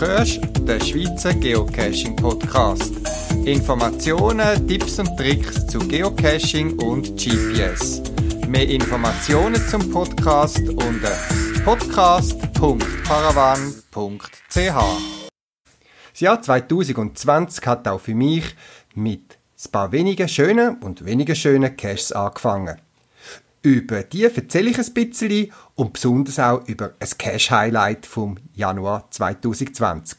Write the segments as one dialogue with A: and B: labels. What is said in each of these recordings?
A: hörst den Schweizer Geocaching Podcast. Informationen, Tipps und Tricks zu Geocaching und GPS. Mehr Informationen zum Podcast unter podcast.paravan.ch. Das Jahr 2020 hat auch für mich mit ein paar wenigen schönen und weniger schönen Caches angefangen. Über die erzähle ich ein bisschen und besonders auch über ein Cache-Highlight vom Januar 2020.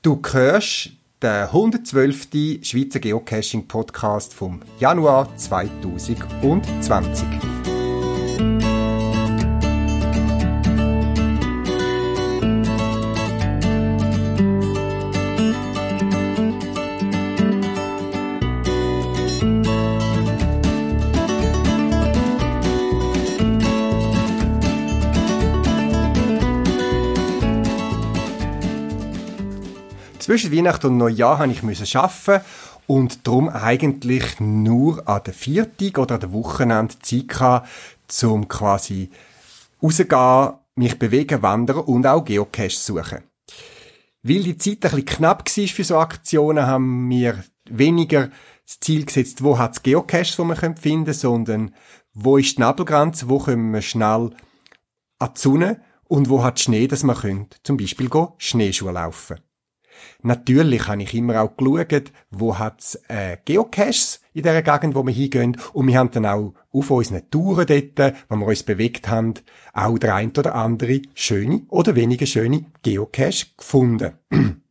A: Du hörst den 112. Schweizer Geocaching-Podcast vom Januar 2020. Zwischen Weihnachten und Neujahr habe ich arbeiten und darum eigentlich nur an der Viertag oder an der Wochenende Zeit gehabt, um quasi rauszugehen, mich bewegen, wandern und auch Geocache suchen. Weil die Zeit ein bisschen knapp war für so Aktionen, haben wir weniger das Ziel gesetzt, wo hat es Geocaches, die man finden können, sondern wo ist die Nabelgrenze, wo können wir schnell an die Sonne und wo hat Schnee, dass man zum Beispiel Schneeschuhe laufen. Natürlich habe ich immer auch geschaut, wo hat's äh, Geocaches in der Gegend, wo wir hingehen. Und wir haben dann auch auf unseren Touren dort, wo wir uns bewegt haben, auch der ein oder andere schöne oder weniger schöne Geocache gefunden.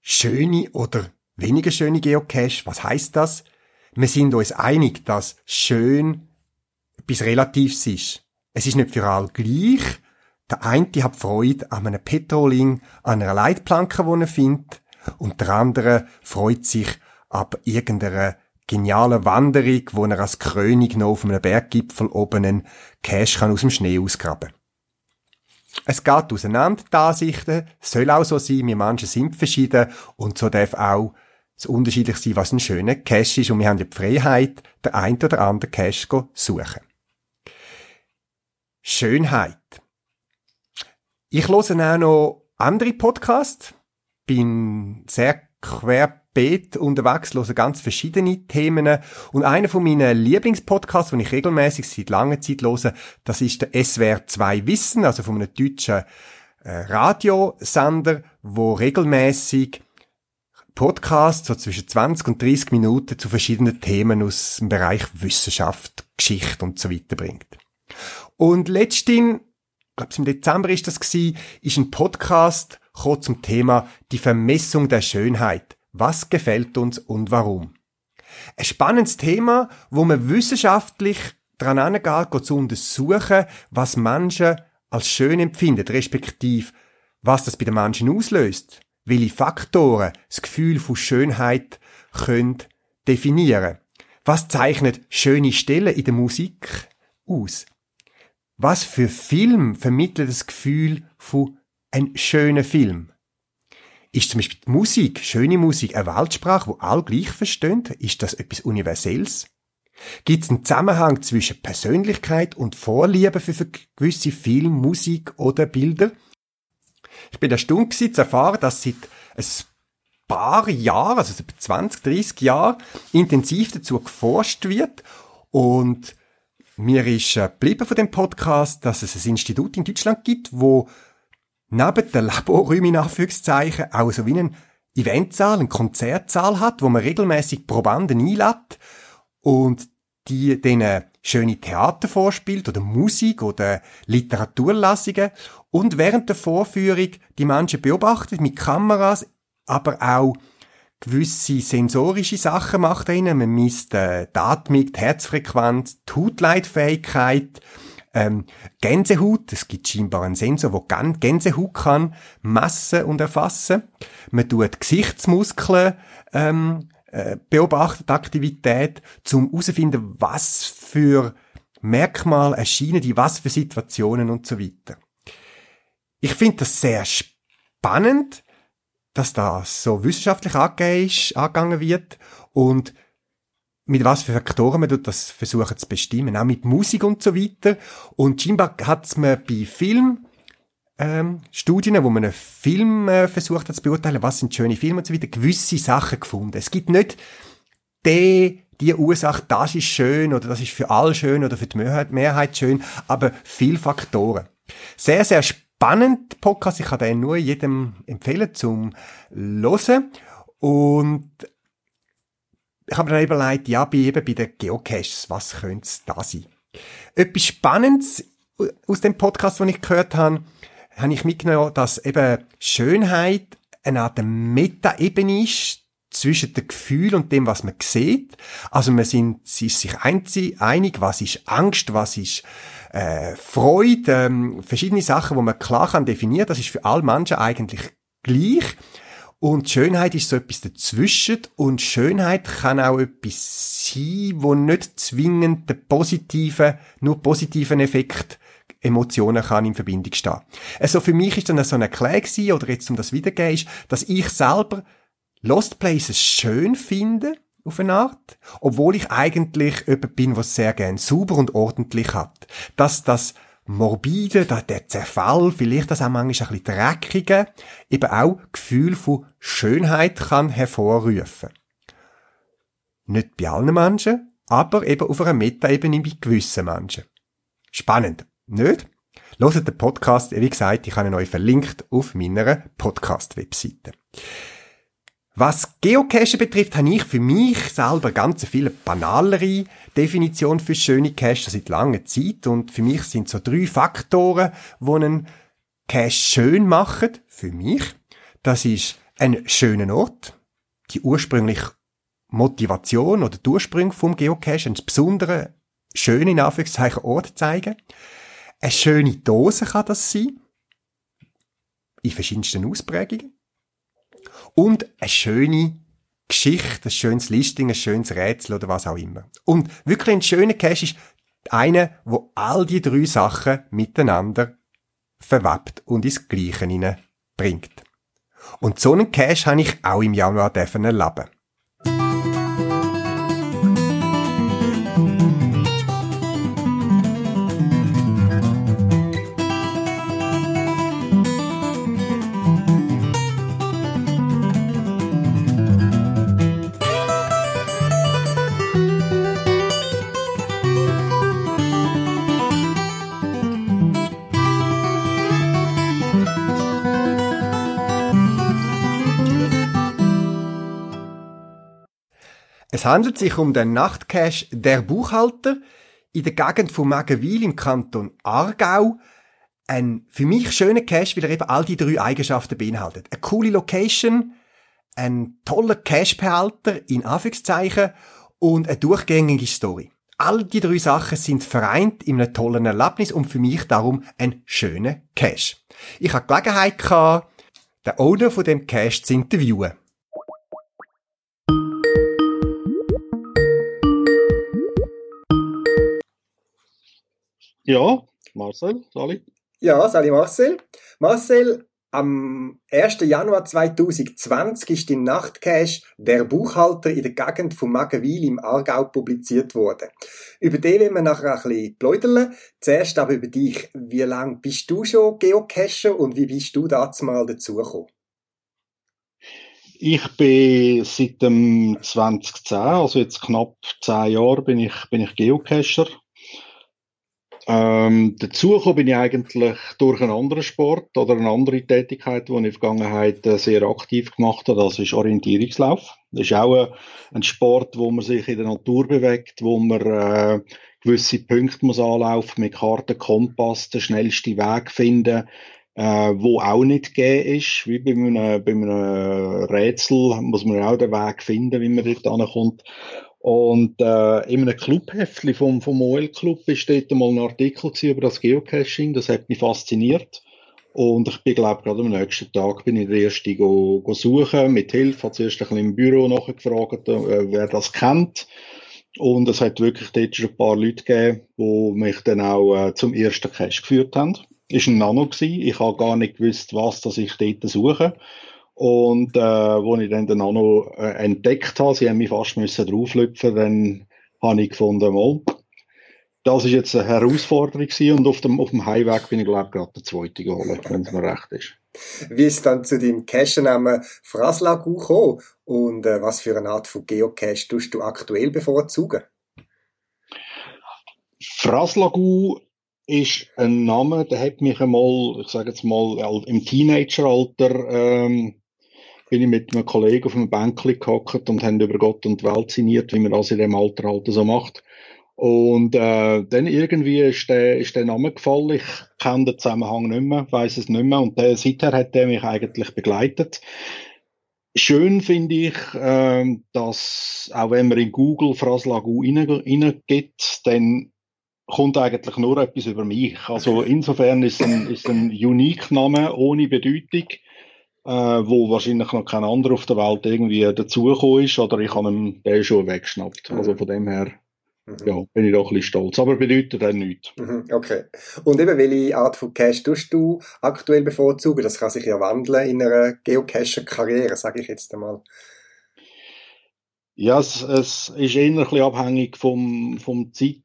A: schöne oder weniger schöne Geocache, was heißt das? Wir sind uns einig, dass schön bis relativ ist. Es ist nicht für alle gleich, der eine hat Freude an einem Petroling, an einer Leitplanke, die er findet, und der andere freut sich ab irgendeiner genialen Wanderung, wo er als König noch auf einem Berggipfel oben einen Cash kann aus dem Schnee ausgraben. Es geht auseinander, die Ansichten. Es soll auch so sein, wir Menschen sind verschieden und so darf auch es unterschiedlich sein, was ein schöner Cash ist und wir haben ja die Freiheit, der ein oder andere Cash zu suchen. Schönheit. Ich höre auch noch andere Podcasts, bin sehr querbeet unterwegs, höre ganz verschiedene Themen und einer von meinen Lieblingspodcasts, den ich regelmäßig seit langer Zeit höre, das ist der SWR 2 Wissen, also von einem deutschen äh, Radiosender, wo regelmäßig Podcasts so zwischen 20 und 30 Minuten zu verschiedenen Themen aus dem Bereich Wissenschaft, Geschichte und so weiter bringt. Und letztens glaube im Dezember ist das gewesen, ist ein Podcast zum Thema die Vermessung der Schönheit. Was gefällt uns und warum? Ein spannendes Thema, wo man wissenschaftlich dran angeht, zu untersuchen, was Menschen als schön empfinden, respektive was das bei den Menschen auslöst, welche Faktoren das Gefühl von Schönheit können definieren. Was zeichnet schöne Stellen in der Musik aus? Was für Film vermittelt das Gefühl von ein schöner Film? Ist zum Beispiel die Musik, schöne Musik, eine Weltsprache, wo alle gleich verstehen? Ist das etwas Universelles? Gibt es einen Zusammenhang zwischen Persönlichkeit und Vorliebe für gewisse Film, Musik oder Bilder? Ich bin erstaunt zu erfahren, dass seit ein paar Jahren, also seit 20, 30 Jahren, intensiv dazu geforscht wird und mir ist äh, geblieben von dem Podcast, dass es ein Institut in Deutschland gibt, wo neben den Laborräumen in Anführungszeichen auch so wie einen Eventsaal, einen Konzertsaal hat, wo man regelmäßig Probanden einlädt und die denen schöne Theater vorspielt oder Musik oder Literaturlassungen und während der Vorführung die Menschen beobachtet mit Kameras, aber auch gewisse sensorische Sachen macht er ihnen. Man misst äh, die Atmung, die Herzfrequenz, die Hautleitfähigkeit, ähm, Gänsehaut. Es gibt scheinbar einen Sensor, der Gänsehaut kann messen und erfassen. Man tut Gesichtsmuskeln ähm, äh, beobachtet Aktivität, zum herauszufinden, was für Merkmale erscheinen die, was für Situationen und so weiter. Ich finde das sehr spannend, dass das so wissenschaftlich angegangen wird und mit was für Faktoren man das versuchen zu bestimmen, auch mit Musik und so weiter. Und scheinbar hat man bei Film ähm, Studien, wo man einen Film äh, versucht hat zu beurteilen, was sind schöne Filme und so weiter, gewisse Sachen gefunden. Es gibt nicht die, die Ursache, das ist schön oder das ist für alle schön oder für die Mehrheit schön, aber viele Faktoren. Sehr, sehr spannend Podcast. Ich kann den nur jedem empfehlen zum Hören. Und ich habe mir dann überlegt, ja, bei, eben bei den Geocaches, was könnte es da sein? Etwas Spannendes aus dem Podcast, den ich gehört habe, habe ich mitgenommen, dass eben Schönheit eine Art Meta-Ebene ist zwischen dem Gefühl und dem, was man sieht. Also man sind, sie ist sich einig, was ist Angst, was ist äh, Freude, ähm, verschiedene Sachen, wo man klar kann definieren. Das ist für alle Menschen eigentlich gleich. Und Schönheit ist so etwas dazwischen und Schönheit kann auch etwas sein, wo nicht zwingend den positiven, nur positiven Effekt Emotionen kann in Verbindung stehen. Also für mich ist dann so eine Klage oder jetzt um das wiedergeben, ist, dass ich selber Lost Places schön finde, auf eine Art, obwohl ich eigentlich jemand bin, was sehr gern sauber und ordentlich hat. Dass das morbide, der Zerfall, vielleicht das auch manchmal ein bisschen dreckige, eben auch Gefühl von Schönheit kann hervorrufen. Nicht bei allen Menschen, aber eben auf einer Metaebene bei gewissen Menschen. Spannend. Nicht? Hört den Podcast, wie gesagt, ich habe ihn euch verlinkt auf meiner Podcast-Webseite. Was Geocache betrifft, habe ich für mich selber ganz viel banalere Definition für schöne Cache seit langer Zeit und für mich sind so drei Faktoren, die einen Cache schön machen, für mich. Das ist ein schöner Ort, die ursprüngliche Motivation oder die Ursprung vom Geocache, einen besonderen, schönen, in Anführungszeichen, Ort zeigen. Eine schöne Dose kann das sein. In verschiedensten Ausprägungen. Und eine schöne Geschichte, ein schönes Listing, ein schönes Rätsel oder was auch immer. Und wirklich ein schöner Cache ist einer, wo all die drei Sachen miteinander verwebt und ins Gleiche bringt. Und so einen Cache habe ich auch im Januar erleben Es handelt sich um den Nachtcache Der Buchhalter in der Gegend von Magenwil im Kanton Aargau. Ein für mich schöner Cache, weil er eben all die drei Eigenschaften beinhaltet. Eine coole Location, ein toller Cache-Behalter in Anführungszeichen und eine durchgängige Story. All die drei Sachen sind vereint in einem tollen Erlebnis und für mich darum ein schöner Cache. Ich hatte Gelegenheit den Owner von dem Cache zu interviewen.
B: Ja, Marcel, Sali.
A: Ja, Sali Marcel. Marcel, am 1. Januar 2020 ist im Nachtcache der Buchhalter in der Gegend von Magenwil im Aargau publiziert worden. Über den werden wir nachher ein bisschen pläudern. Zuerst aber über dich. Wie lange bist du schon Geocacher und wie bist du dazu mal dazugekommen?
B: Ich bin seit dem 2010, also jetzt knapp zehn Jahre, bin ich, bin ich Geocacher ähm, dazu bin ich eigentlich durch einen anderen Sport oder eine andere Tätigkeit, die ich in der Vergangenheit äh, sehr aktiv gemacht habe. Das ist Orientierungslauf. Das ist auch ein, ein Sport, wo man sich in der Natur bewegt, wo man äh, gewisse Punkte muss anlaufen mit Karte, Kompass, den schnellsten Weg finden, äh, wo auch nicht gegeben ist. Wie bei einem, bei einem Rätsel muss man auch den Weg finden, wie man dort ankommt. Und äh, in einem Clubheftli vom, vom OL Club ist dort mal ein Artikel über das Geocaching, das hat mich fasziniert. Und ich bin, glaube gerade am nächsten Tag bin ich der Erste go, go suchen, mit Hilfe, habe zuerst ein bisschen im Büro nachgefragt, äh, wer das kennt. Und es hat wirklich dort schon ein paar Leute gegeben, die mich dann auch äh, zum ersten Cache geführt haben. Ist ein Nano gewesen. Ich habe gar nicht gewusst, was das ich dort suche. Und äh, wo ich dann den Nano äh, entdeckt habe, sie haben mich fast müssen drauflüpfen, dann habe ich gefunden, mal, das ist jetzt eine Herausforderung gewesen und auf dem, auf dem Heimweg bin ich, glaube ich, gerade der zweite geholt, wenn es mir recht ist.
A: Wie ist dann zu deinem Cache-Namen Fraslagu gekommen und äh, was für eine Art von Geocache tust du aktuell bevorzugen?
B: Fraslagu ist ein Name, der hat mich einmal, ich sage jetzt mal, im Teenageralter ähm, bin ich mit einem Kollegen auf einem Bänkchen gehockt und haben über Gott und Welt sinniert, wie man das in dem Alter halt so macht. Und äh, dann irgendwie ist der, ist der Name gefallen. Ich kenne den Zusammenhang nicht mehr, weiß es nicht mehr. Und der, seither hat der mich eigentlich begleitet. Schön finde ich, äh, dass auch wenn man in Google Fraslagu reingibt, dann kommt eigentlich nur etwas über mich. Also insofern ist ein, ein Unique-Name ohne Bedeutung, äh, wo wahrscheinlich noch kein anderer auf der Welt irgendwie dazugekommen ist oder ich habe ihn den schon weggeschnappt. Also von dem her Mhm. Ja, bin ich doch ein bisschen stolz. Aber bedeutet dann nichts.
A: Mhm, okay. Und eben, welche Art von Cache tust du aktuell bevorzugen? Das kann sich ja wandeln in einer Geocacher-Karriere, sage ich jetzt einmal.
B: Ja, es, es ist eher ein bisschen abhängig vom, vom Zeit,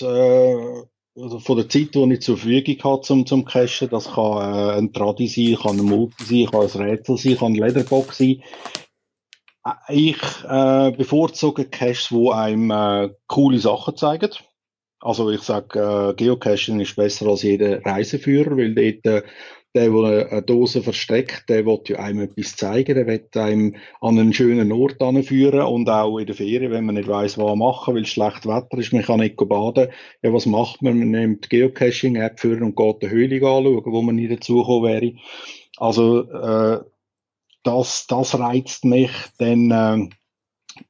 B: äh, also von der Zeit, die ich zur Verfügung habe zum, zum Cachen. Das kann äh, ein Tradi sein, kann ein Multi sein, kann ein Rätsel sein, kann ein Lederbox sein. Ich äh, bevorzuge Caches, wo einem äh, coole Sachen zeigen. Also ich sage, äh, Geocaching ist besser als jeder Reiseführer, weil dort äh, der, der eine Dose versteckt, der will ja einem etwas zeigen, der will einem an einen schönen Ort anführen und auch in der Ferien, wenn man nicht weiß, was machen, weil es schlecht Wetter ist, man kann nicht baden. Ja, was macht man? Man nimmt Geocaching-App für und geht die Höhle anschauen, wo man nie dazugekommen wäre. Also äh, das, das reizt mich. Dann äh,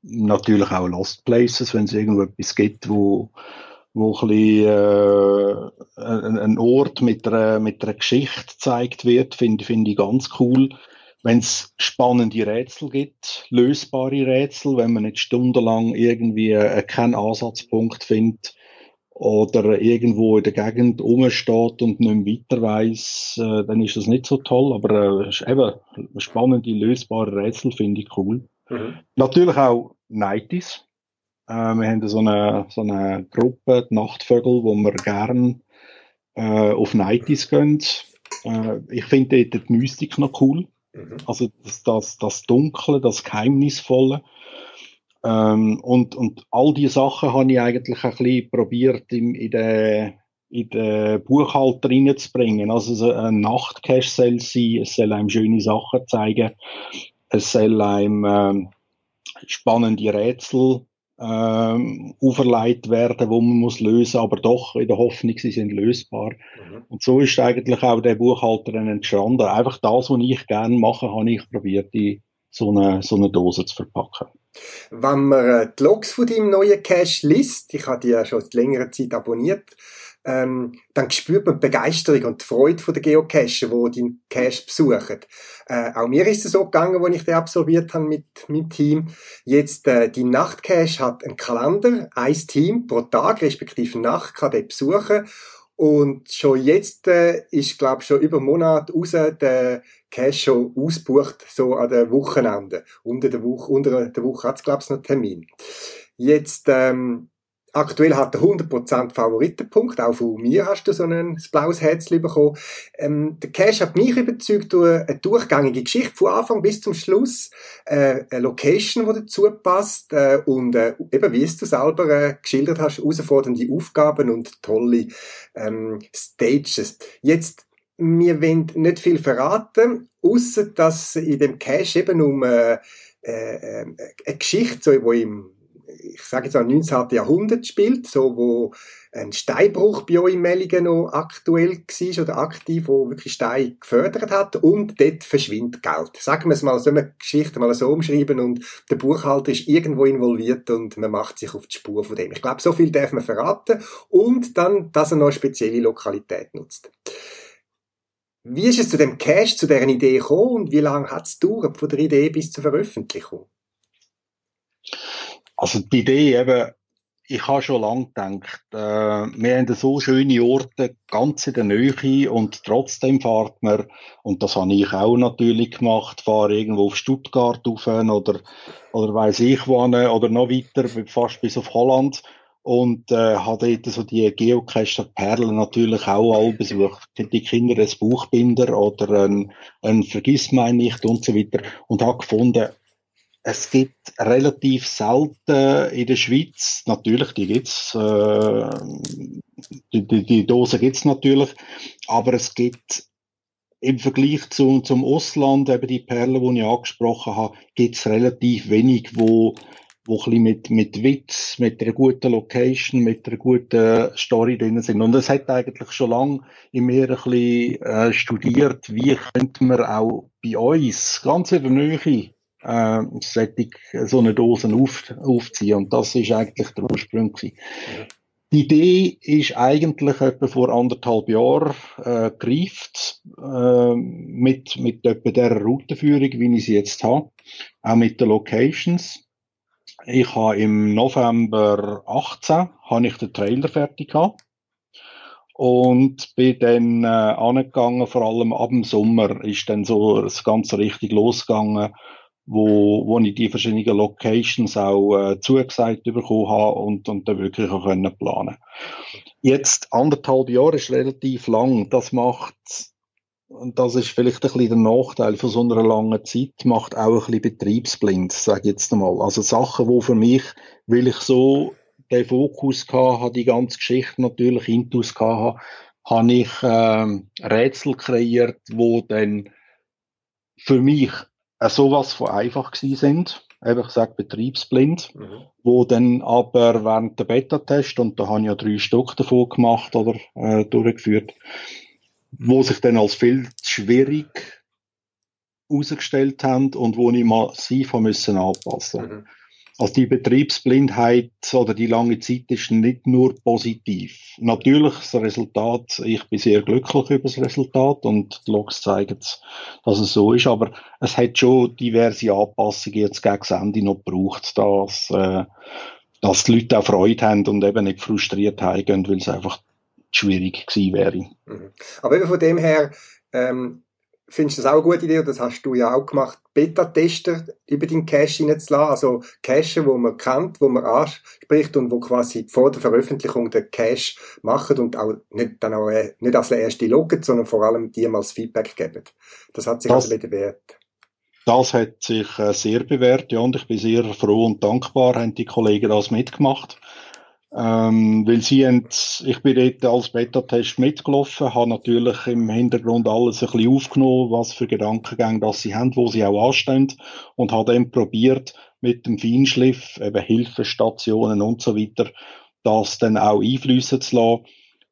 B: natürlich auch Lost Places, wenn es irgendwo etwas gibt, wo, wo ein, bisschen, äh, ein, ein Ort mit einer, mit einer Geschichte gezeigt wird, finde find ich ganz cool. Wenn es spannende Rätsel gibt, lösbare Rätsel, wenn man nicht stundenlang irgendwie äh, keinen Ansatzpunkt findet, oder irgendwo in der Gegend rumsteht und nicht weiter weiss, äh, dann ist das nicht so toll. Aber äh, eben, spannende, lösbare Rätsel finde ich cool. Mhm. Natürlich auch Nighties. Äh, wir haben so eine, so eine Gruppe, die Nachtvögel, wo wir gern äh, auf Nighties gehen. Äh, ich finde dort die Mystik noch cool. Mhm. Also das, das, das Dunkle, das Geheimnisvolle. Ähm, und, und all diese Sachen habe ich eigentlich ein bisschen probiert in, in den in den Buchhalter reinzubringen. Also so ein Nachtcache soll sein, es soll einem schöne Sachen zeigen, es soll einem ähm, spannende Rätsel ähm, auferlegt werden, wo man muss lösen, aber doch in der Hoffnung, sie sind lösbar. Mhm. Und so ist eigentlich auch der Buchhalter dann entstanden. Einfach das, was ich gerne mache, habe ich probiert, in so eine, so eine Dose zu verpacken.
A: Wenn man äh, die Logs von deinem neuen Cache liest, ich habe die ja schon seit längerer Zeit abonniert, ähm, dann spürt man die Begeisterung und die Freude von den Geocacher, die deinen Cache besuchen. Äh, auch mir ist es so gegangen, als ich den absolviert habe mit meinem Team. Jetzt, äh, die Nachtcache hat einen Kalender, ein Team pro Tag, respektive Nacht, kann den besuchen. Und schon jetzt äh, ist, glaube schon über einen Monat raus der Cash schon ausbucht, so an den Wochenende. Unter der Woche, unter der Woche hat es, glaube ich, noch Termin. Jetzt, ähm, aktuell hat er 100% Favoritenpunkt. Auch von mir hast du so ein blaues Herzchen bekommen. Ähm, der Cash hat mich überzeugt durch eine durchgängige Geschichte von Anfang bis zum Schluss. Äh, eine Location, die dazu passt. Äh, und äh, eben, wie es du selber äh, geschildert hast, herausfordernde Aufgaben und tolle ähm, Stages. Jetzt wir wollen nicht viel verraten, außer dass in dem Cache eben um äh, äh, eine Geschichte, so, wo im, ich sage jetzt auch 19. Jahrhundert spielt, so wo ein Steinbruch bei euch in Mellingen noch aktuell war oder aktiv, wo wirklich Stein gefördert hat und dort verschwindet Geld. Sagen wir es mal, so eine Geschichte mal so umschreiben und der Buchhalter ist irgendwo involviert und man macht sich auf die Spur von dem. Ich glaube, so viel darf man verraten und dann, dass er noch eine spezielle Lokalität nutzt. Wie ist es zu dem Cache, zu deren Idee gekommen und wie lange hat es gedauert von der Idee bis zur Veröffentlichung?
B: Also die Idee eben, ich habe schon lange gedacht, äh, wir haben so schöne Orte, ganz in der Nähe und trotzdem fahrt man, und das habe ich auch natürlich gemacht, fahre irgendwo auf Stuttgart rauf oder, oder weiss ich wo, oder noch weiter, fast bis auf Holland und äh, habe dort so die Geocacher-Perlen natürlich auch alle besucht. Die Kinder ein Buchbinder oder ein, ein Vergissmeinnicht und so weiter und habe gefunden, es gibt relativ selten in der Schweiz, natürlich, die gibt's, äh, die, die, die Dosen gibt's natürlich, aber es gibt im Vergleich zu, zum Ausland, eben die Perlen, die ich angesprochen habe, gibt's relativ wenig, wo wo ein mit, mit Witz, mit einer guten Location, mit einer guten Story drin sind. Und es hat eigentlich schon lange in mir ein bisschen äh, studiert, wie könnte man auch bei uns, ganz in der Nähe, äh, so eine Dose auf, aufziehen. Und das ist eigentlich der Ursprung. Gewesen. Die Idee ist eigentlich etwa vor anderthalb Jahren äh, gereift, äh, mit, mit etwa der Routenführung, wie ich sie jetzt habe, auch mit den Locations. Ich habe im November 18 habe ich den Trailer fertig gehabt und bin dann äh, angegangen, vor allem ab dem Sommer ist dann so das Ganze richtig losgegangen, wo, wo ich die verschiedenen Locations auch äh, zugesagt bekommen habe und, und dann wirklich auch können planen. Jetzt anderthalb Jahre ist relativ lang. Das macht und das ist vielleicht ein bisschen der Nachteil von so einer langen Zeit, macht auch ein bisschen betriebsblind, sage ich jetzt einmal. Also Sachen, wo für mich, weil ich so den Fokus hatte, die ganze Geschichte natürlich intus hatte, habe ich ähm, Rätsel kreiert, wo dann für mich äh, sowas von einfach gewesen sind. Eben, ich sage betriebsblind, mhm. wo dann aber während der Beta-Test, und da habe ich ja drei Stück davon gemacht oder äh, durchgeführt, wo sich dann als viel schwierig herausgestellt haben und wo ich massiv haben müssen anpassen. Mhm. Also die Betriebsblindheit oder die lange Zeit ist nicht nur positiv. Natürlich das Resultat, ich bin sehr glücklich über das Resultat und die Logs zeigen, dass es so ist, aber es hat schon diverse Anpassungen jetzt gegen das Ende noch gebraucht, dass, äh, dass die Leute auch Freude haben und eben nicht frustriert heimgehen, weil es einfach schwierig gewesen wäre.
A: Mhm. Aber eben von dem her, ähm, findest du das auch eine gute Idee, und das hast du ja auch gemacht, Beta-Tester über den Cache hineinzulassen, also Cache, wo man kennt, wo man anspricht und wo quasi vor der Veröffentlichung den Cache machen und auch nicht, dann auch äh, nicht als erste loggen, sondern vor allem die mal das Feedback geben. Das hat sich das, also bewährt.
B: Das hat sich äh, sehr bewährt, ja, und ich bin sehr froh und dankbar, haben die Kollegen das mitgemacht. Ähm, weil sie haben, ich bin dort als Beta-Test mitgelaufen, habe natürlich im Hintergrund alles ein bisschen aufgenommen, was für Gedankengänge das sie haben, wo sie auch anstehen und habe dann probiert, mit dem Feinschliff, eben Hilfestationen und so weiter, das dann auch einfließen zu lassen,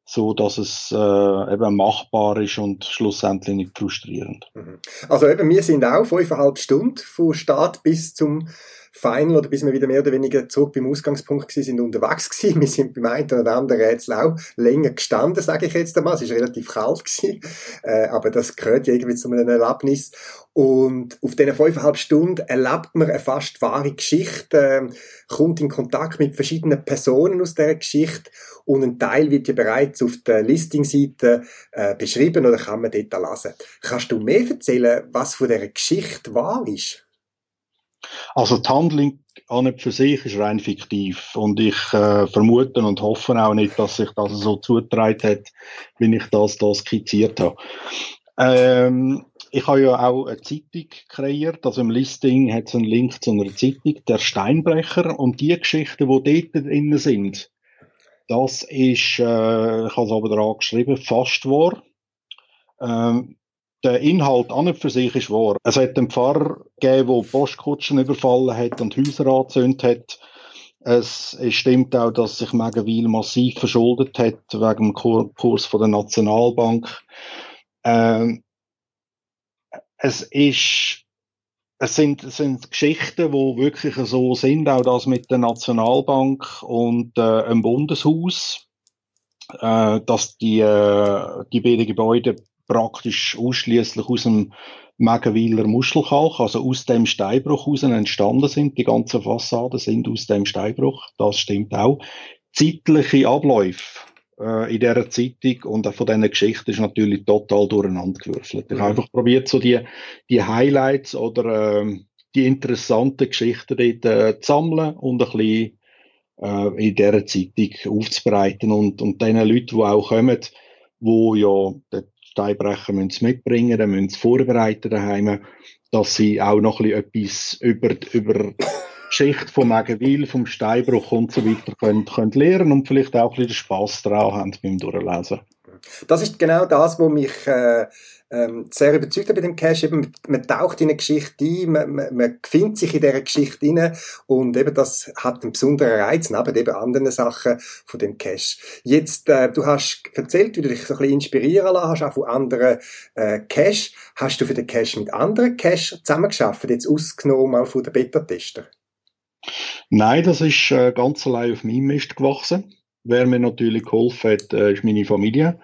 B: so dass es äh, eben machbar ist und schlussendlich nicht frustrierend.
A: Mhm. Also eben, wir sind auch fünfeinhalb Stunden von Start bis zum Final oder bis wir wieder mehr oder weniger zurück beim Ausgangspunkt gewesen sind, unterwegs gewesen. Wir sind beim einen oder anderen Rätsel auch länger gestanden, sage ich jetzt einmal. Es ist relativ kalt gewesen, äh, aber das gehört ja irgendwie zu einem Erlebnis. Und auf diesen fünfeinhalb Stunden erlebt man eine fast wahre Geschichte, äh, kommt in Kontakt mit verschiedenen Personen aus der Geschichte und ein Teil wird ja bereits auf der Listingseite äh, beschrieben oder kann man dort lesen. Kannst du mehr erzählen, was von dieser Geschichte wahr ist?
B: Also die Handlung an und für sich ist rein fiktiv und ich äh, vermute und hoffe auch nicht, dass sich das so zugetragen hat, wie ich das da skizziert habe. Ähm, ich habe ja auch eine Zeitung kreiert, also im Listing hat es einen Link zu einer Zeitung, der Steinbrecher und die Geschichten, die dort drin sind, das ist, äh, ich habe es aber dran geschrieben, fast wahr. Ähm, der Inhalt an und für sich ist wahr. Es hat einen Pfarrer gegeben, der Postkutschen überfallen hat und Häuser angezündet hat. Es, stimmt auch, dass sich Megenwil massiv verschuldet hat wegen dem Kurs von der Nationalbank. Ähm, es ist es sind, es sind Geschichten, die wirklich so sind, auch das mit der Nationalbank und äh, einem Bundeshaus, äh, dass die, äh, die beiden Gebäude praktisch ausschließlich aus dem Megenwiler Muschelkalk, also aus dem Steinbruch heraus entstanden sind. Die ganzen Fassaden sind aus dem Steinbruch. Das stimmt auch. Zeitliche Abläufe äh, in dieser Zeitung und auch von diesen Geschichten ist natürlich total durcheinander gewürfelt. Ich habe mhm. einfach probiert, so die, die Highlights oder äh, die interessanten Geschichten dort äh, zu sammeln und ein bisschen äh, in dieser Zeitung aufzubereiten und, und den Leuten, die auch kommen, wo ja den Steinbrecher müssen mitbringen müssen, müssen vorbereiten daheim, dass sie auch noch ein bisschen etwas über, über Geschichte vom Megenwil, vom Steinbruch und so weiter können, können lernen und vielleicht auch ein bisschen Spass daran haben beim Durchlesen.
A: Das ist genau das, was mich äh, ähm, sehr überzeugt hat bei dem Cache. Eben, man taucht in eine Geschichte ein, man, man, man findet sich in dieser Geschichte rein und eben das hat einen besonderen Reiz, neben eben anderen Sachen von dem Cache. Jetzt, äh, du hast erzählt, wie du dich so ein bisschen inspirieren lassen hast, auch von anderen äh, Cache. Hast du für den Cache mit anderen Cache zusammengeschafft, jetzt ausgenommen mal von den Beta-Tester?
B: Nein, das ist äh, ganz allein auf meinem Mist gewachsen. Wer mir natürlich geholfen hat, äh, ist meine Familie.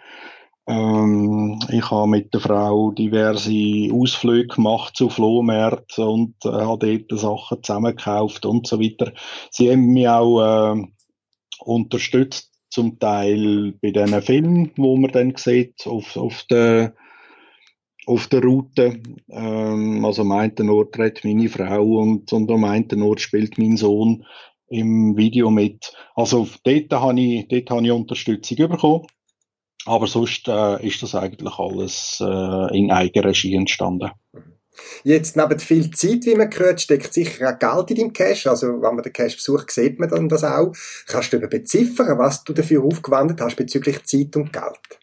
B: Ähm, ich habe mit der Frau diverse Ausflüge gemacht zu Flohmärkten und äh, habe dort Sachen zusammengekauft und so weiter. Sie haben mich auch äh, unterstützt, zum Teil bei diesen Filmen, wo man dann sieht, auf, auf der auf der Route. Ähm, also am einen Ort redet meine Frau und, und am einen Ort spielt mein Sohn im Video mit. Also dort habe ich, dort habe ich Unterstützung bekommen. Aber sonst äh, ist das eigentlich alles äh, in Eigenregie entstanden.
A: Jetzt, neben viel Zeit, wie man gehört, steckt sicher auch Geld in deinem Cash. Also, wenn man den Cash besucht, sieht man dann das auch. Kannst du eben beziffern, was du dafür aufgewendet hast bezüglich Zeit und Geld?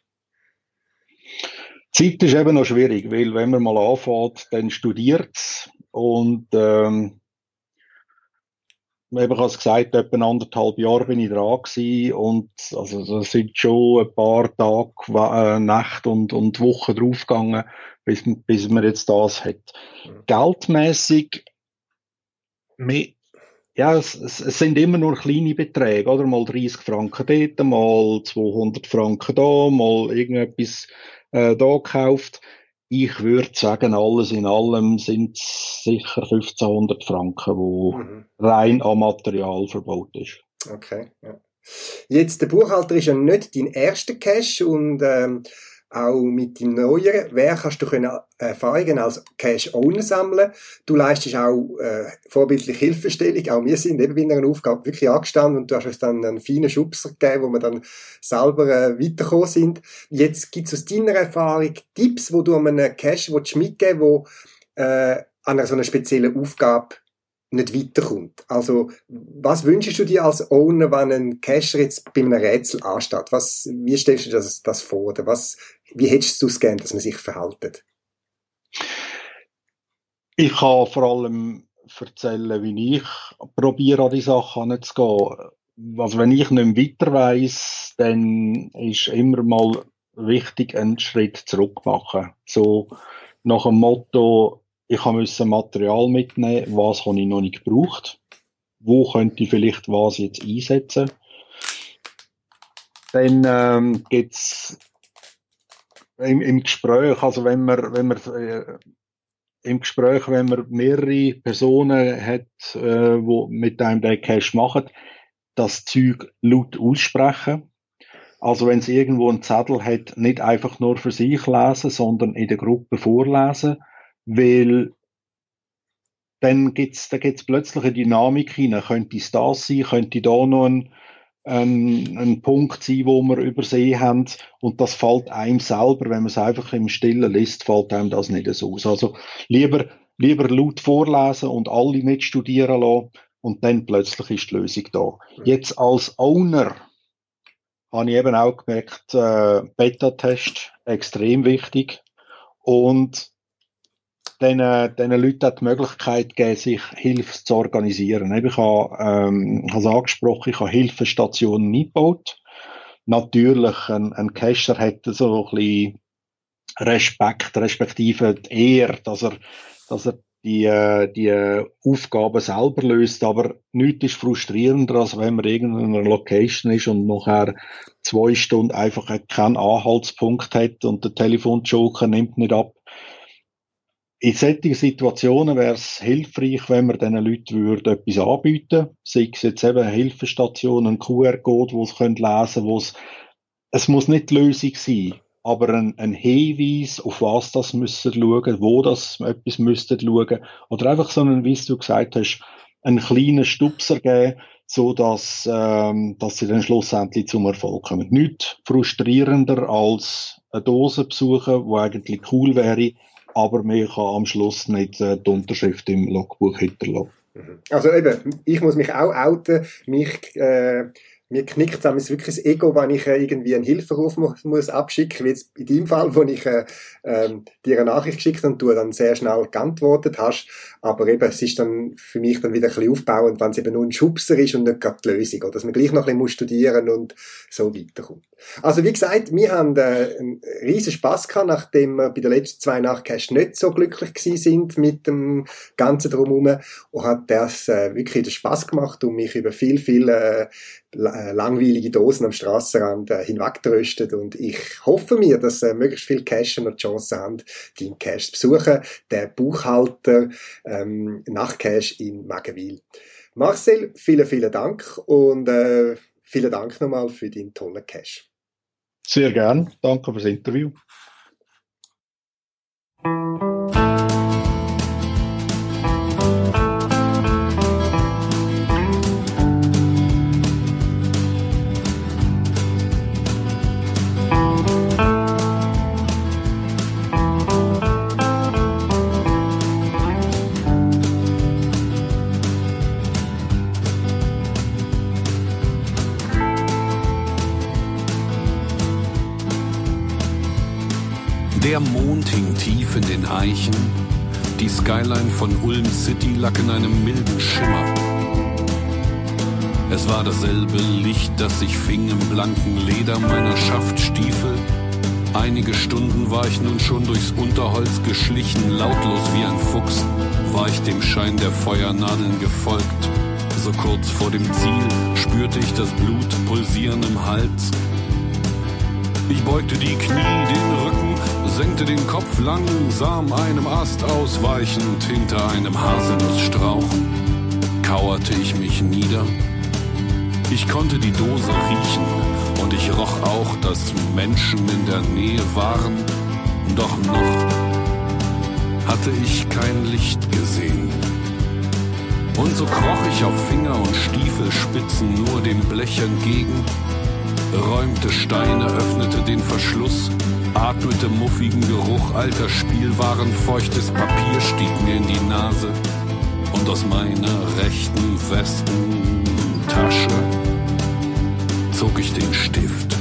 B: Zeit ist eben noch schwierig, weil wenn man mal anfängt, dann studiert und ähm, eben, ich habe gesagt, etwa anderthalb Jahre bin ich dran gewesen und also das sind schon ein paar Tage, äh, Nächte und, und Wochen draufgegangen, bis, bis man jetzt das hat. Mhm. Geldmäßig, ja, es, es, sind immer nur kleine Beträge, oder? Mal 30 Franken dort, mal 200 Franken da, mal irgendetwas äh, da gekauft. Ich würde sagen, alles in allem sind es sicher 1500 Franken, wo mhm. rein am Material verbaut ist.
A: Okay, ja. Jetzt, der Buchhalter ist ja nicht dein erster Cash und ähm, auch mit dem neueren Werk hast du können Erfahrungen als Cash-Owner sammeln. Du leistest auch äh, vorbildlich Hilfestellung. Auch wir sind eben bei einer Aufgabe wirklich angestanden und du hast uns dann einen feinen Schubser gegeben, wo wir dann selber äh, weitergekommen sind. Jetzt gibt es aus deiner Erfahrung Tipps, wo du einem Cash mitgeben willst, wo äh, an einer so einer speziellen Aufgabe nicht weiterkommt. Also, was wünschst du dir als Owner, wenn ein Cacher jetzt bei einem Rätsel ansteht? Was, wie stellst du das, das vor? Oder was, wie hättest du es gern, dass man sich verhaltet?
B: Ich kann vor allem erzählen, wie ich probiere, an die Sache anzugehen. Also, wenn ich nicht weiter weiss, dann ist immer mal wichtig, einen Schritt zurück machen. So, nach dem Motto, ich musste Material mitnehmen, was habe ich noch nicht gebraucht, wo könnte ich vielleicht was jetzt einsetzen. Dann ähm, gibt's im, im Gespräch, also wenn man, wenn man äh, im Gespräch, wenn man mehrere Personen hat, äh, wo mit einem den Cash machen, das Zeug laut aussprechen. Also wenn es irgendwo einen Zettel hat, nicht einfach nur für sich lesen, sondern in der Gruppe vorlesen weil dann gibt's, da gibt's plötzlich eine Dynamik hinein. Könnte es das sein? Könnte da noch ein, ein, ein Punkt sein, wo wir übersehen haben? Und das fällt einem selber, wenn man es einfach im Stillen liest, fällt einem das nicht so aus. Also lieber, lieber laut vorlesen und alle mitstudieren lassen und dann plötzlich ist die Lösung da. Jetzt als Owner habe ich eben auch gemerkt, äh, Beta-Test extrem wichtig und den, den Leuten die Möglichkeit geben, sich Hilfe zu organisieren. Ich habe, ähm, ich habe es angesprochen, ich habe Hilfestationen eingebaut. Natürlich, ein, ein Cacher hat so ein bisschen Respekt, respektive die Ehre, dass er, dass er die, äh, die Aufgaben selber löst, aber nichts ist frustrierender, als wenn man in einer Location ist und nachher zwei Stunden einfach keinen Anhaltspunkt hat und der Telefonjoker nimmt nicht ab in solchen Situationen wäre es hilfreich, wenn man diesen Leuten würde etwas anbieten sei es jetzt eben eine Hilfestation, ein QR-Code, wo sie lesen können, wo es, es muss nicht die Lösung sein, aber ein, ein Hinweis, auf was das müssen schauen, wo das etwas müssten schauen, oder einfach so einen, wie du gesagt hast, einen kleinen Stupser geben, so dass, ähm, dass sie dann schlussendlich zum Erfolg kommen. Nicht frustrierender als eine Dose besuchen, wo eigentlich cool wäre, aber man kann am Schluss nicht äh, die Unterschrift im Logbuch hinterlassen.
A: Also eben, ich muss mich auch outen, mich äh, mir knickt es wirklich das Ego, wenn ich äh, irgendwie einen Hilferuf muss, muss abschicken, wie jetzt in deinem Fall, wo ich äh, ähm, dir eine Nachricht geschickt und du dann sehr schnell geantwortet hast. Aber eben, es ist dann für mich dann wieder ein bisschen aufbauend, wenn es eben nur ein Schubser ist und nicht gerade die Lösung, oder dass man gleich noch ein bisschen studieren und so weiterkommt. Also wie gesagt, wir haben äh, einen riesen Spass gehabt, nachdem wir bei den letzten zwei Nachcash nicht so glücklich gewesen sind mit dem ganzen Drumherum und hat das äh, wirklich den Spass gemacht und mich über viel, viel äh, äh, langweilige Dosen am Strassenrand äh, hinwegtröstet und ich hoffe mir, dass äh, möglichst viele Cacher noch die Chance haben, deinen Cache zu besuchen. Der Buchhalter ähm, nach Cache in Magenwil. Marcel, vielen, vielen Dank und äh, vielen Dank nochmal für deinen tollen Cache.
B: Sehr gern. Danke fürs Interview.
C: Tief in den Eichen. Die Skyline von Ulm City lag in einem milden Schimmer. Es war dasselbe Licht, das sich fing im blanken Leder meiner Schaftstiefel. Einige Stunden war ich nun schon durchs Unterholz geschlichen, lautlos wie ein Fuchs, war ich dem Schein der Feuernadeln gefolgt. So kurz vor dem Ziel spürte ich das Blut pulsieren im Hals. Ich beugte die Knie, den Rücken, senkte den Kopf langsam einem Ast ausweichend hinter einem Haselnussstrauch. Kauerte ich mich nieder. Ich konnte die Dose riechen und ich roch auch, dass Menschen in der Nähe waren. Doch noch hatte ich kein Licht gesehen. Und so kroch ich auf Finger und Stiefelspitzen nur dem Blech entgegen, räumte Steine, öffnete den Verschluss atmete muffigen Geruch alter Spielwaren, feuchtes Papier stieg mir in die Nase und aus meiner rechten Westentasche zog ich den Stift.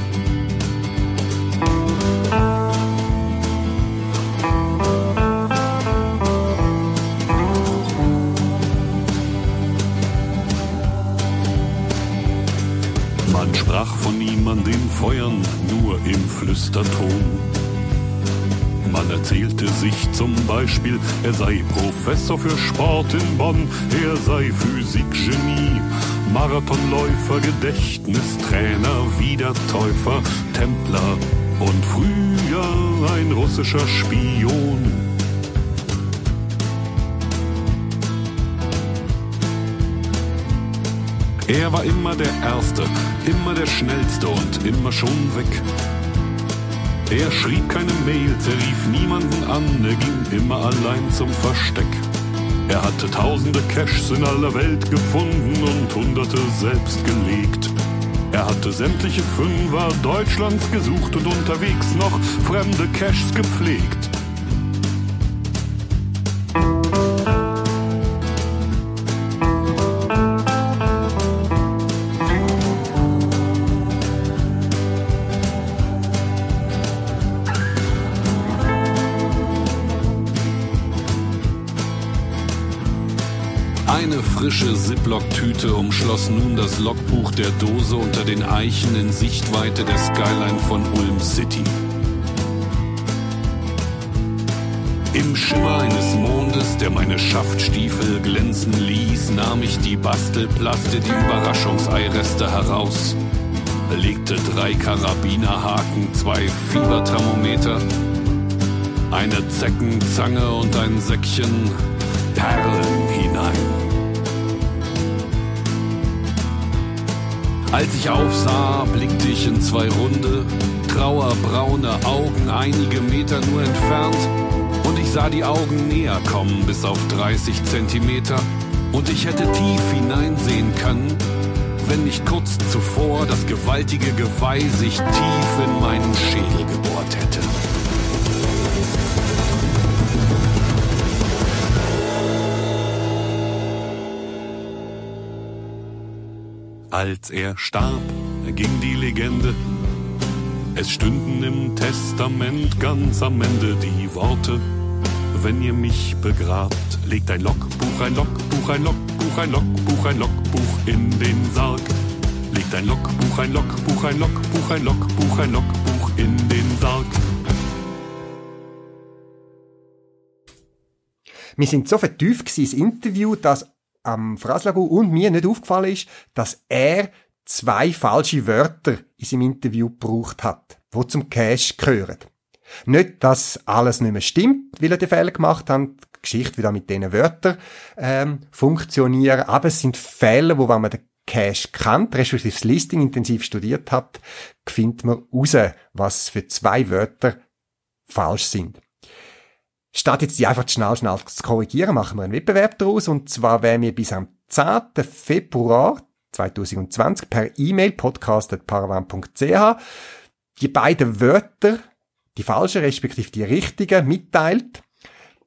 C: Man sprach von niemandem Feuern, im Flüsterton. Man erzählte sich zum Beispiel, er sei Professor für Sport in Bonn, er sei Physikgenie, Marathonläufer, Gedächtnistrainer, Wiedertäufer, Templer und früher ein russischer Spion. Er war immer der Erste, immer der Schnellste und immer schon weg. Er schrieb keine Mails, er rief niemanden an, er ging immer allein zum Versteck. Er hatte tausende Caches in aller Welt gefunden und hunderte selbst gelegt. Er hatte sämtliche Fünfer Deutschlands gesucht und unterwegs noch fremde Caches gepflegt. Frische Ziploc-Tüte umschloss nun das Logbuch der Dose unter den Eichen in Sichtweite der Skyline von Ulm City. Im Schimmer eines Mondes, der meine Schaftstiefel glänzen ließ, nahm ich die Bastelplaste, die Überraschungseireste heraus, legte drei Karabinerhaken, zwei Fieberthermometer, eine Zeckenzange und ein Säckchen Perlen hinein. Als ich aufsah, blickte ich in zwei runde, trauerbraune Augen einige Meter nur entfernt und ich sah die Augen näher kommen bis auf 30 Zentimeter und ich hätte tief hineinsehen können, wenn nicht kurz zuvor das gewaltige Geweih sich tief in meinen Schädel gebohrt hätte. Als er starb, ging die Legende. Es stünden im Testament ganz am Ende die Worte. Wenn ihr mich begrabt, legt ein Logbuch, ein Logbuch, ein Logbuch, ein Logbuch, ein Logbuch in den Sarg. Legt ein Logbuch, ein Logbuch, ein Logbuch, ein Logbuch, ein Logbuch in den Sarg.
A: Wir sind so vertieft ins Interview, dass am Fraslagu und mir nicht aufgefallen ist, dass er zwei falsche Wörter in seinem Interview gebraucht hat, wo zum Cash gehören. Nicht, dass alles nicht mehr stimmt, weil er die Fehler gemacht hat, die Geschichte wieder mit diesen Wörtern ähm, funktionieren, aber es sind Fehler, wo wenn man den Cache kennt, respektive das Listing intensiv studiert hat, findet man raus, was für zwei Wörter falsch sind. Statt jetzt die einfach schnell, schnell zu korrigieren, machen wir einen Wettbewerb daraus. Und zwar werden wir bis am 10. Februar 2020 per E-Mail podcast.paravan.ch die beiden Wörter, die falschen respektive die richtigen, mitteilt.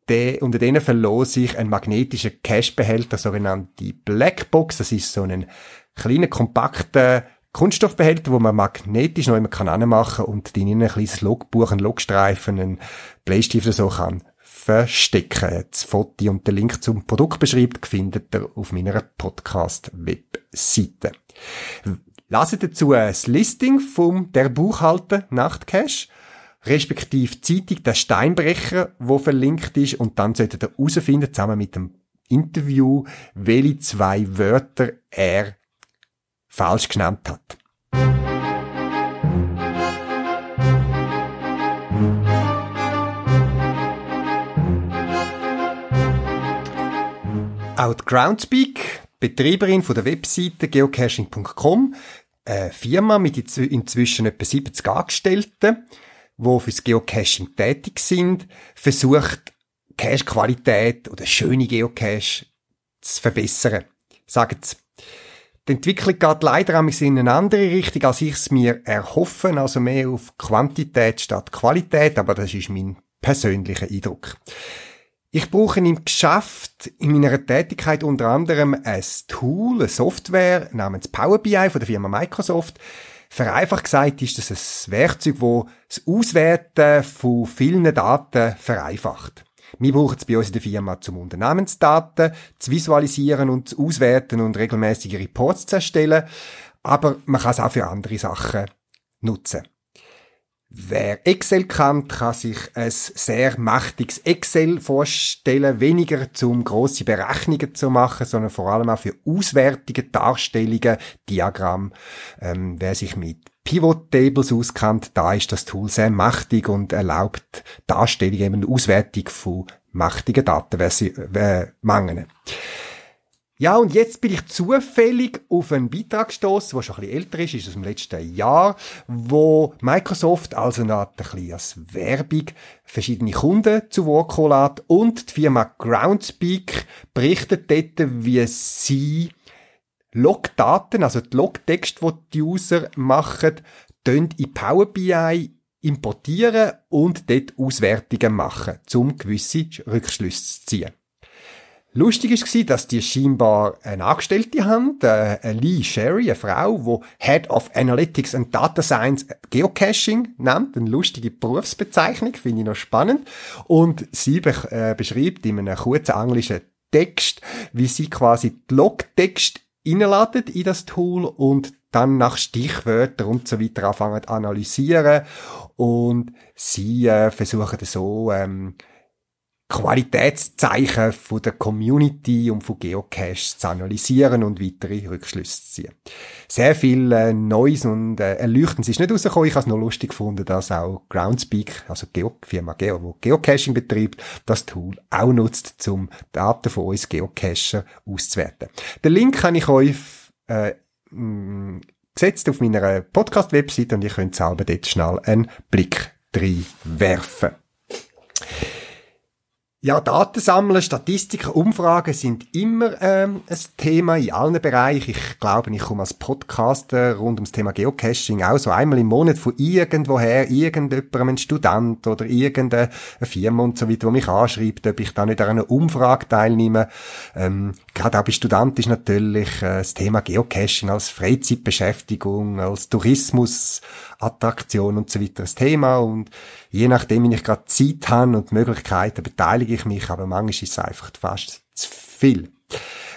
A: De, unter denen verlose ich einen magnetischen Cache-Behälter, sogenannte Blackbox. Das ist so ein kleiner, kompakter Kunststoffbehälter, wo man magnetisch noch immer kann anmachen und in ein kleines Logbuch, ein Logstreifen, ein Bleistift so kann verstecken. Das Foto und der Link zum Produkt beschreibt findet ihr auf meiner Podcast-Webseite. Lasst dazu das Listing vom der Buchhalter Nachtcash, respektive Zeitung der Steinbrecher, wo verlinkt ist und dann solltet ihr herausfinden, zusammen mit dem Interview, welche zwei Wörter er falsch genannt hat. Auch die Groundspeak, Betreiberin von der Webseite geocaching.com, eine Firma mit inzwischen etwa 70 Angestellten, die fürs Geocaching tätig sind, versucht Cache-Qualität oder schöne Geocache zu verbessern. Sagen sie. Die Entwicklung geht leider in eine andere Richtung, als ich es mir erhoffen, also mehr auf Quantität statt Qualität, aber das ist mein persönlicher Eindruck. Ich brauche im Geschäft, in meiner Tätigkeit unter anderem ein Tool, eine Software namens Power BI von der Firma Microsoft. Vereinfacht gesagt ist das ein Werkzeug, das das Auswerten von vielen Daten vereinfacht. Wir brauchen es bei uns in der Firma zum Unternehmensdaten zu visualisieren und zu auswerten und regelmäßige Reports zu erstellen. Aber man kann es auch für andere Sachen nutzen. Wer Excel kann, kann sich ein sehr mächtiges Excel vorstellen, weniger zum grosse Berechnungen zu machen, sondern vor allem auch für Auswertungen, Darstellungen, Diagramm. Ähm, wer sich mit Pivot Tables auskennt, da ist das Tool sehr mächtig und erlaubt Darstellungen, eben Auswertung von mächtigen Datenmengen. Ja, und jetzt bin ich zufällig auf einen Beitrag gestoßen, der schon ein bisschen älter ist, ist aus dem letzten Jahr, wo Microsoft also noch ein bisschen als Werbung verschiedene Kunden zu Wort lässt und die Firma Groundspeak berichtet dort, wie sie Logdaten, also die Logtexte, die die User machen, in Power BI importieren und dort Auswertungen machen, um gewisse Rückschlüsse zu ziehen. Lustig war, dass die scheinbar eine Angestellte haben, äh, Lee Sherry, eine Frau, die Head of Analytics and Data Science Geocaching nennt. Eine lustige Berufsbezeichnung, finde ich noch spannend. Und sie äh, beschreibt in einem kurzen englischen Text, wie sie quasi die Logtext reinladet in das Tool und dann nach Stichwörtern und so weiter anfangen zu analysieren und sie äh, versuchen so ähm, Qualitätszeichen von der Community und von Geocaches zu analysieren und weitere Rückschlüsse zu ziehen. Sehr viel äh, Neues und äh, Erleuchtendes ist nicht rausgekommen. Ich habe es noch lustig gefunden, dass auch Groundspeak, also Geo Firma Geo, wo Geocaching betreibt, das Tool auch nutzt, um Daten von uns Geocacher auszuwerten. Den Link kann ich euch äh, mh, gesetzt auf meiner Podcast-Webseite und ihr könnt selber dort schnell einen Blick reinwerfen. Ja, Daten sammeln, Statistiken, Umfragen sind immer ähm, ein Thema in allen Bereichen. Ich glaube, ich komme als Podcaster rund ums Thema Geocaching auch so einmal im Monat von irgendwoher, irgendjemandem, ein Student oder irgendeine Firma und so weiter, wo mich anschreibt, ob ich da nicht an einer Umfrage teilnehme. Ähm, gerade auch bei Studenten ist natürlich äh, das Thema Geocaching als Freizeitbeschäftigung, als Tourismusattraktion und so weiter ein Thema und je nachdem, wie ich gerade Zeit habe und Möglichkeiten, beteilige ich mich, aber manchmal ist es einfach fast zu viel.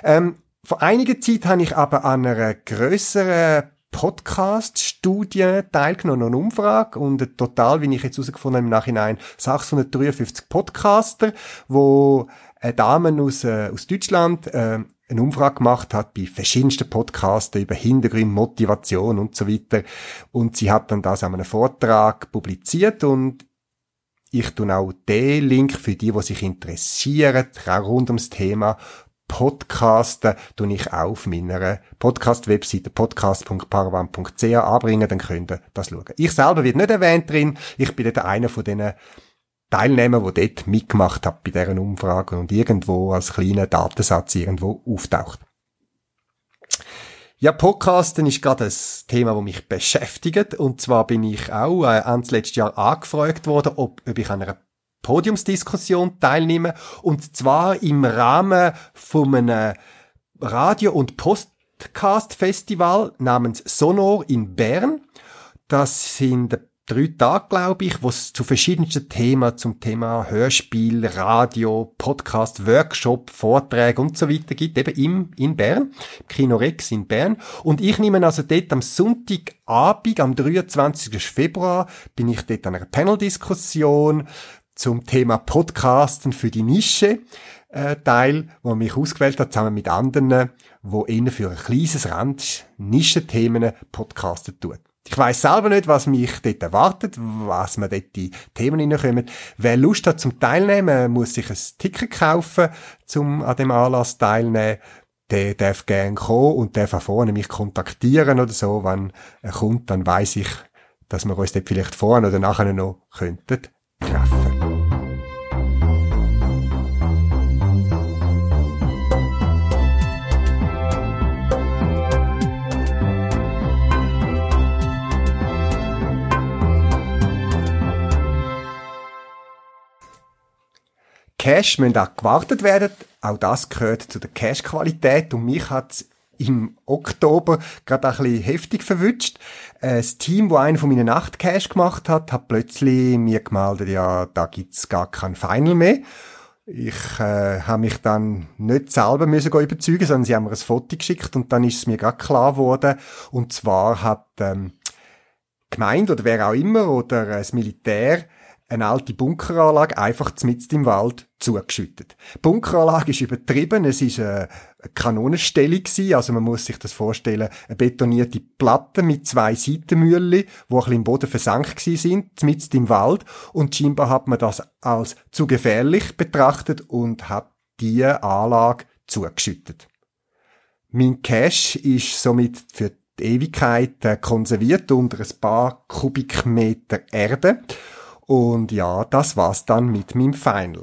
A: Ähm, vor einiger Zeit habe ich aber an einer grösseren Podcast-Studie teilgenommen, eine Umfrage und total, wie ich jetzt herausgefunden habe im Nachhinein, 653 Podcaster, wo eine Dame aus, äh, aus Deutschland äh, eine Umfrage gemacht hat bei verschiedensten Podcasts über Hintergrund, Motivation und so weiter. Und sie hat dann das an einem Vortrag publiziert und ich tue auch den Link für die, die sich interessieren, auch rund ums Thema Podcasten, tue ich auch auf meiner Podcast-Webseite podcast.paravan.ch anbringen, dann könnt ihr das schauen. Ich selber wird nicht erwähnt drin, ich bin dort einer von diesen Teilnehmer, der dort mitgemacht hat bei deren Umfrage und irgendwo als kleiner Datensatz irgendwo auftaucht. Ja, Podcasten ist gerade ein Thema, das mich beschäftigt. Und zwar bin ich auch äh, Ende letztes Jahr angefragt worden, ob, ob ich an einer Podiumsdiskussion teilnehme. Und zwar im Rahmen von einem Radio- und Podcast-Festival namens Sonor in Bern. Das sind drei Tage, glaube ich, wo es zu verschiedensten Themen, zum Thema Hörspiel, Radio, Podcast, Workshop, Vorträge und so weiter gibt, eben im, in Bern, Kino Rex in Bern. Und ich nehme also dort am Sonntagabend, am 23. Februar, bin ich dort an einer Panel-Diskussion zum Thema Podcasten für die Nische äh, teil, wo mich ausgewählt hat, zusammen mit anderen, wo innen für ein kleines Rand Nischenthemen podcasten tut. Ich weiß selber nicht, was mich dort erwartet, was mir dort die Themen hineinkommen. Wer Lust hat zum Teilnehmen, muss sich ein Ticket kaufen, zum an dem Anlass teilnehmen. Der darf gern kommen und darf auch vorne mich kontaktieren oder so. Wenn er kommt, dann weiß ich, dass wir uns dort vielleicht vorne oder nachher noch könnten treffen. Cache müssen auch gewartet werden. Auch das gehört zu der Cache-Qualität und mich hat im Oktober gerade ein bisschen heftig verwünscht. Das Team, wo einen von meinen Nachtcache gemacht hat, hat plötzlich mir gemeldet, ja, da gibt's gar kein Final mehr. Ich äh, habe mich dann nicht selber müssen überzeugen, sondern sie haben mir ein Foto geschickt und dann ist es mir gerade klar geworden. Und zwar hat ähm, gemeint oder wer auch immer oder das Militär eine alte Bunkeranlage einfach mitten im Wald zugeschüttet. Die Bunkeranlage ist übertrieben, es ist eine Kanonenstellung gewesen, also man muss sich das vorstellen, eine betonierte Platte mit zwei Seitenmühlen, die ein bisschen im Boden versank sind, mitten im Wald und scheinbar hat man das als zu gefährlich betrachtet und hat diese Anlage zugeschüttet. Mein Cash ist somit für die Ewigkeit äh, konserviert unter ein paar Kubikmeter Erde und ja, das war's dann mit meinem Final.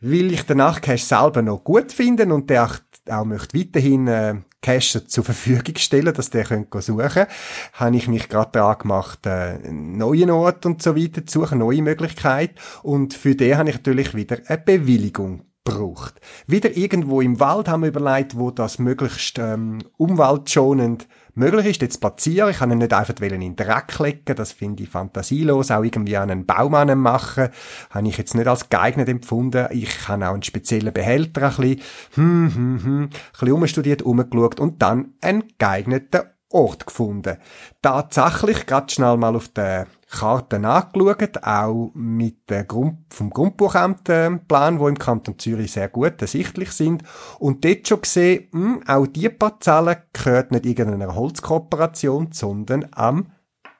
A: Weil ich den Nachtcache selber noch gut finde und der auch möchte weiterhin äh, Cache zur Verfügung stellen, dass der könnt suchen, habe ich mich gerade daran gemacht, äh, neuen Ort und so weiter zu suchen, neue Möglichkeiten. Und für den habe ich natürlich wieder eine Bewilligung braucht. Wieder irgendwo im Wald haben wir überlegt, wo das möglichst ähm, umweltschonend möglich ist, jetzt spazieren. Ich kann ihn nicht einfach in den Dreck legen, das finde ich fantasielos. Auch irgendwie an einen Baumann machen, habe ich jetzt nicht als geeignet empfunden. Ich habe auch einen speziellen Behälter ein bisschen, hm, hm, hm, ein bisschen umstudiert, umgeschaut und dann einen geeigneten Ort gefunden. Tatsächlich, gerade schnell mal auf der Karte nachgeschaut, auch mit der Grund, vom Grundbuchamtplan, äh, wo im Kanton Zürich sehr gut ersichtlich sind. Und dort schon gesehen, mh, hm, auch die Parzelle gehört nicht irgendeiner Holzkooperation, sondern am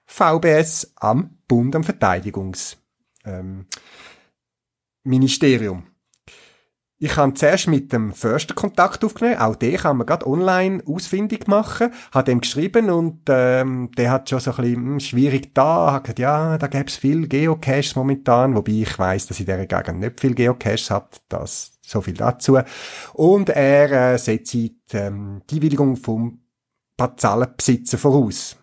A: VBS, am Bund, am Verteidigungsministerium. Ähm, Ich habe zuerst mit dem Förster Kontakt aufgenommen. Auch den kann man gerade online ausfindig machen. Hat ihm geschrieben und ähm, der hat schon so ein bisschen hm, schwierig da. Hat gesagt, ja, da gäbe es viel Geocaches momentan, wobei ich weiß, dass in dieser Gegend nicht viel Geocaches hat. Das so viel dazu. Und er äh, setzt ähm, die Einwilligung vom Parzellenbesitzer voraus.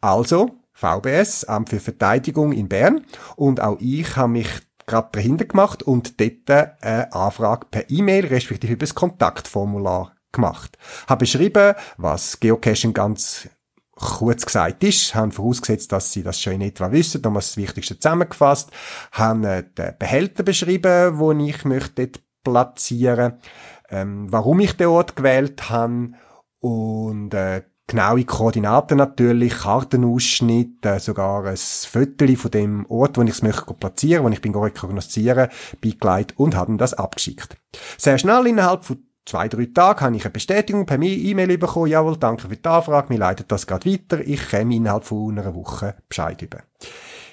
A: Also VBS, Amt für Verteidigung in Bern. Und auch ich habe mich gerade dahinter gemacht und dort eine Anfrage per E-Mail, respektive über das Kontaktformular gemacht. Habe beschrieben, was Geocaching ganz kurz gesagt ist, haben vorausgesetzt, dass sie das schon in etwa wissen, nochmal das Wichtigste zusammengefasst, haben äh, den Behälter beschrieben, wo ich möchte platzieren, ähm, warum ich den Ort gewählt habe und äh, genaue Koordinaten natürlich, Kartenausschnitt, äh, sogar ein Foto von dem Ort, wo ich es möchte platzieren, wo ich bin rekognoszieren, beigelegt und haben das abgeschickt. Sehr schnell innerhalb von zwei, drei Tagen habe ich eine Bestätigung per E-Mail bekommen, jawohl, danke für die Anfrage, mir leitet das gerade weiter, ich komme innerhalb von einer Woche Bescheid über.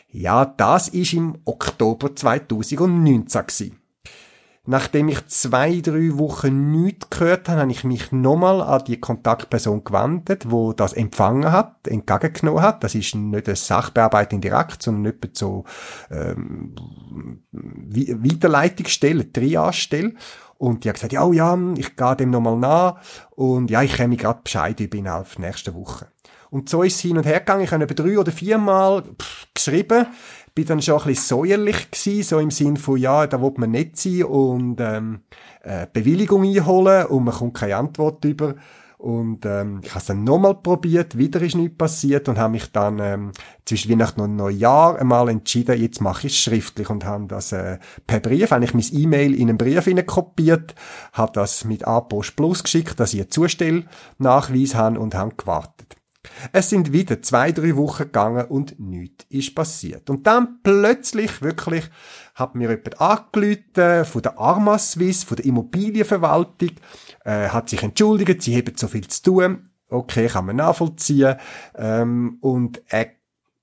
A: Ja, das ist im Oktober 2019 gewesen. Nachdem ich zwei, drei Wochen nichts gehört habe, habe ich mich nochmal an die Kontaktperson gewandt, wo das empfangen hat, entgegengenommen hat. Das ist nicht eine Sachbearbeitung direkt, sondern nicht so ähm, Weiterleitungsstelle, Triage-Stelle. Und die hat gesagt, ja, oh ja, ich gehe dem nochmal nach und ja, ich komme gerade Bescheid ich bin auf nächste Woche. Und so ist es hin und her gegangen. Ich habe etwa drei oder viermal geschrieben bin dann schon ein bisschen säuerlich gewesen, so im Sinn von, ja, da will man nicht sein und ähm, äh, Bewilligung einholen und man kommt keine Antwort über. Und ähm, ich habe es dann nochmal probiert, wieder ist nichts passiert und habe mich dann ähm, zwischen Weihnachten und Neujahr einmal entschieden, jetzt mache ich es schriftlich und habe das äh, per Brief, eigentlich mein E-Mail in einen Brief kopiert, habe das mit A-Post Plus geschickt, dass ich einen Zustellnachweis habe und habe gewartet. Es sind wieder zwei, drei Wochen gegangen und nichts ist passiert. Und dann plötzlich wirklich hat mir jemand angerufen von der Arma Suisse, von der Immobilienverwaltung, äh, hat sich entschuldigt, sie haben so viel zu tun. Okay, kann man nachvollziehen. Ähm, und er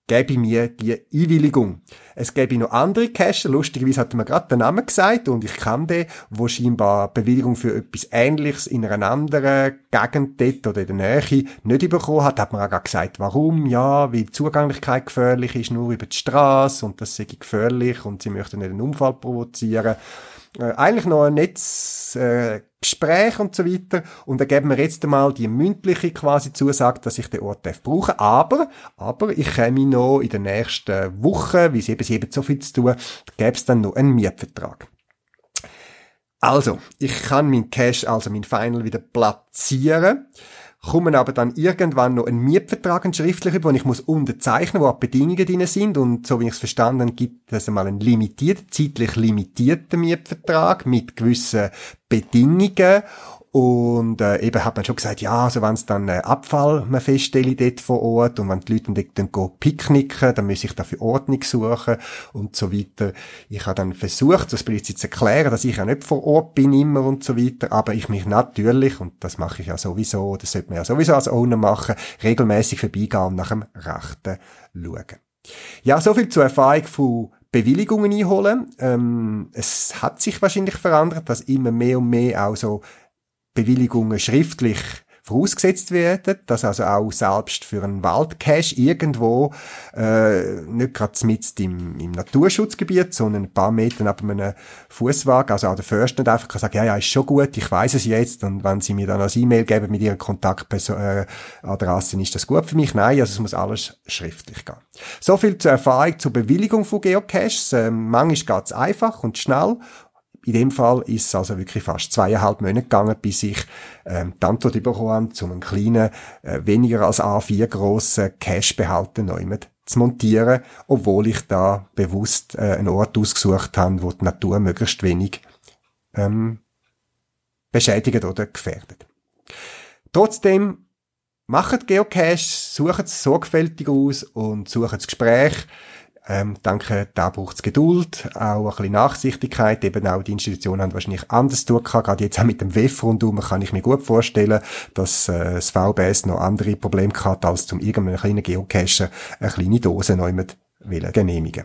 A: gebe mir die Einwilligung. Es gäbe noch andere Cacher. Lustigerweise hat mir gerade den Namen gesagt und ich kann den, wo scheinbar Bewilligung für etwas Ähnliches in einer anderen Gegend dort oder in der Nähe nicht bekommen hat. Hat mir auch gesagt, warum? Ja, weil die Zugänglichkeit gefährlich ist, nur über die Straße und das sei gefährlich und sie möchten nicht einen Unfall provozieren äh, eigentlich noch ein nettes äh, Gespräch und so weiter. Und dann geben wir jetzt einmal die mündliche quasi Zusage, dass ich den Ort darf brauchen. Aber, aber ich komme noch in den nächsten Wochen, wie sie eben, eben so viel zu tun, gäbe es dann noch einen Mietvertrag. Also, ich kann mein Cash, also mein Final wieder platzieren kommen aber dann irgendwann noch ein Mietvertrag, ein schriftlicher, wo ich muss unterzeichnen, wo auch Bedingungen drin sind. Und so wie ich es verstanden gibt es einmal einen limitierten, zeitlich limitierten Mietvertrag mit gewissen Bedingungen und äh, eben hat man schon gesagt, ja, also wenn es dann äh, Abfall man feststelle dort vor Ort und wenn die Leute dann, dann picknicken, dann muss ich dafür Ordnung suchen und so weiter. Ich habe dann versucht, das jetzt zu erklären, dass ich ja nicht vor Ort bin immer und so weiter, aber ich mich natürlich, und das mache ich ja sowieso, das sollte man ja sowieso als Owner machen, regelmäßig vorbeigehen und nach dem Rechten schauen. Ja, so viel zur Erfahrung von Bewilligungen einholen. Ähm, es hat sich wahrscheinlich verändert, dass immer mehr und mehr auch so Bewilligungen schriftlich vorausgesetzt werden, dass also auch selbst für einen Waldcache irgendwo äh, nicht gerade mit im, im Naturschutzgebiet, sondern ein paar Meter neben einem Fußwagen, also auch der Förster nicht einfach kann sagen, ja, ja, ist schon gut, ich weiß es jetzt und wenn sie mir dann als E-Mail geben mit ihrer Kontaktadresse, äh, ist das gut für mich. Nein, also es muss alles schriftlich gehen. So viel zur Erfahrung zur Bewilligung von Geocaches. Ähm, manchmal geht's einfach und schnell in dem Fall ist es also wirklich fast zweieinhalb Monate gegangen, bis ich ähm, die Antwort bekommen habe, zu einem kleinen, äh, weniger als A4 grossen Cache-Behälter neu zu montieren, obwohl ich da bewusst äh, einen Ort ausgesucht habe, wo die Natur möglichst wenig ähm, beschädigt oder gefährdet. Trotzdem macht Geocache, sucht es sorgfältig aus und sucht das Gespräch ähm, denke, da braucht es Geduld, auch ein bisschen Nachsichtigkeit. Eben auch die Institutionen haben wahrscheinlich anders tun Gerade jetzt auch mit dem WEF rundum kann ich mir gut vorstellen, dass äh, das VBS noch andere Probleme hat, als zum irgendeinem kleinen Geocacher eine kleine Dose neu mit genehmigen.